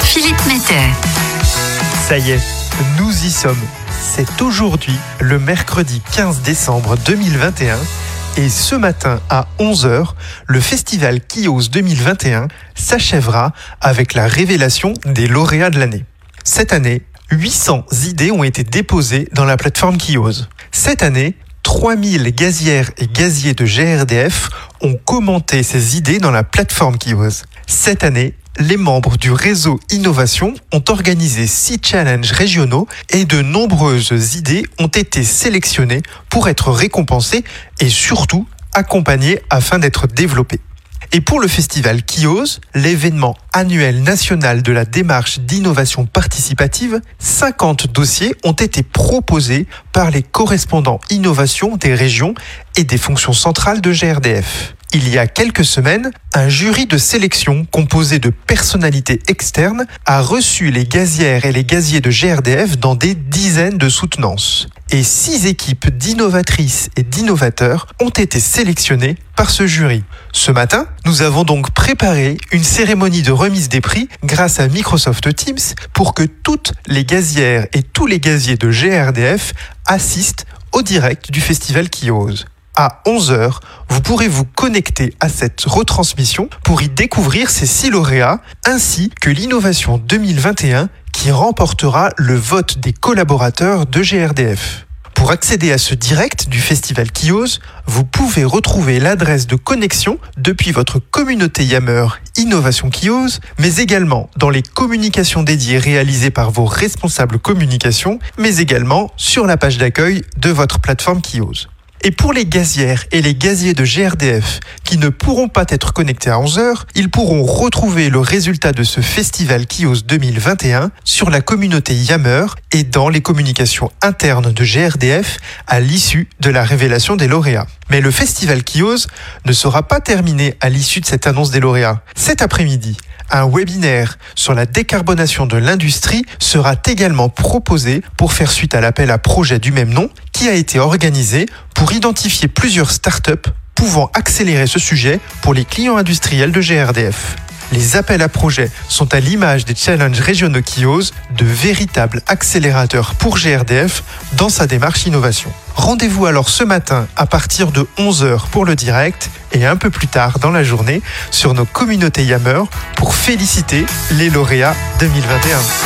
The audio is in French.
Philippe Metter. Ça y est, nous y sommes. C'est aujourd'hui le mercredi 15 décembre 2021 et ce matin à 11h, le festival Kios 2021 s'achèvera avec la révélation des lauréats de l'année. Cette année, 800 idées ont été déposées dans la plateforme Kios. Cette année, 3000 gazières et gaziers de GRDF ont commenté ces idées dans la plateforme Kios. Cette année, les membres du réseau Innovation ont organisé six challenges régionaux et de nombreuses idées ont été sélectionnées pour être récompensées et surtout accompagnées afin d'être développées. Et pour le festival Kios, l'événement annuel national de la démarche d'innovation participative, 50 dossiers ont été proposés par les correspondants innovation des régions et des fonctions centrales de GRDF. Il y a quelques semaines, un jury de sélection composé de personnalités externes a reçu les gazières et les gaziers de GRDF dans des dizaines de soutenances et six équipes d'innovatrices et d'innovateurs ont été sélectionnées par ce jury. Ce matin, nous avons donc préparé une cérémonie de remise des prix grâce à Microsoft Teams pour que toutes les gazières et tous les gaziers de GRDF assistent au direct du festival qui. À 11h, vous pourrez vous connecter à cette retransmission pour y découvrir ces six lauréats ainsi que l'innovation 2021 qui remportera le vote des collaborateurs de GRDF. Pour accéder à ce direct du festival Kios, vous pouvez retrouver l'adresse de connexion depuis votre communauté Yammer Innovation Kios, mais également dans les communications dédiées réalisées par vos responsables communication, mais également sur la page d'accueil de votre plateforme Kios. Et pour les gazières et les gaziers de GRDF qui ne pourront pas être connectés à 11h, ils pourront retrouver le résultat de ce festival Kios 2021 sur la communauté Yammer et dans les communications internes de GRDF à l'issue de la révélation des lauréats. Mais le festival Kios ne sera pas terminé à l'issue de cette annonce des lauréats. Cet après-midi, un webinaire sur la décarbonation de l'industrie sera également proposé pour faire suite à l'appel à projet du même nom qui a été organisé pour identifier plusieurs startups pouvant accélérer ce sujet pour les clients industriels de GRDF. Les appels à projets sont à l'image des challenges régionaux Kios, de véritables accélérateurs pour GRDF dans sa démarche innovation. Rendez-vous alors ce matin à partir de 11h pour le direct et un peu plus tard dans la journée sur nos communautés Yammer pour féliciter les lauréats 2021.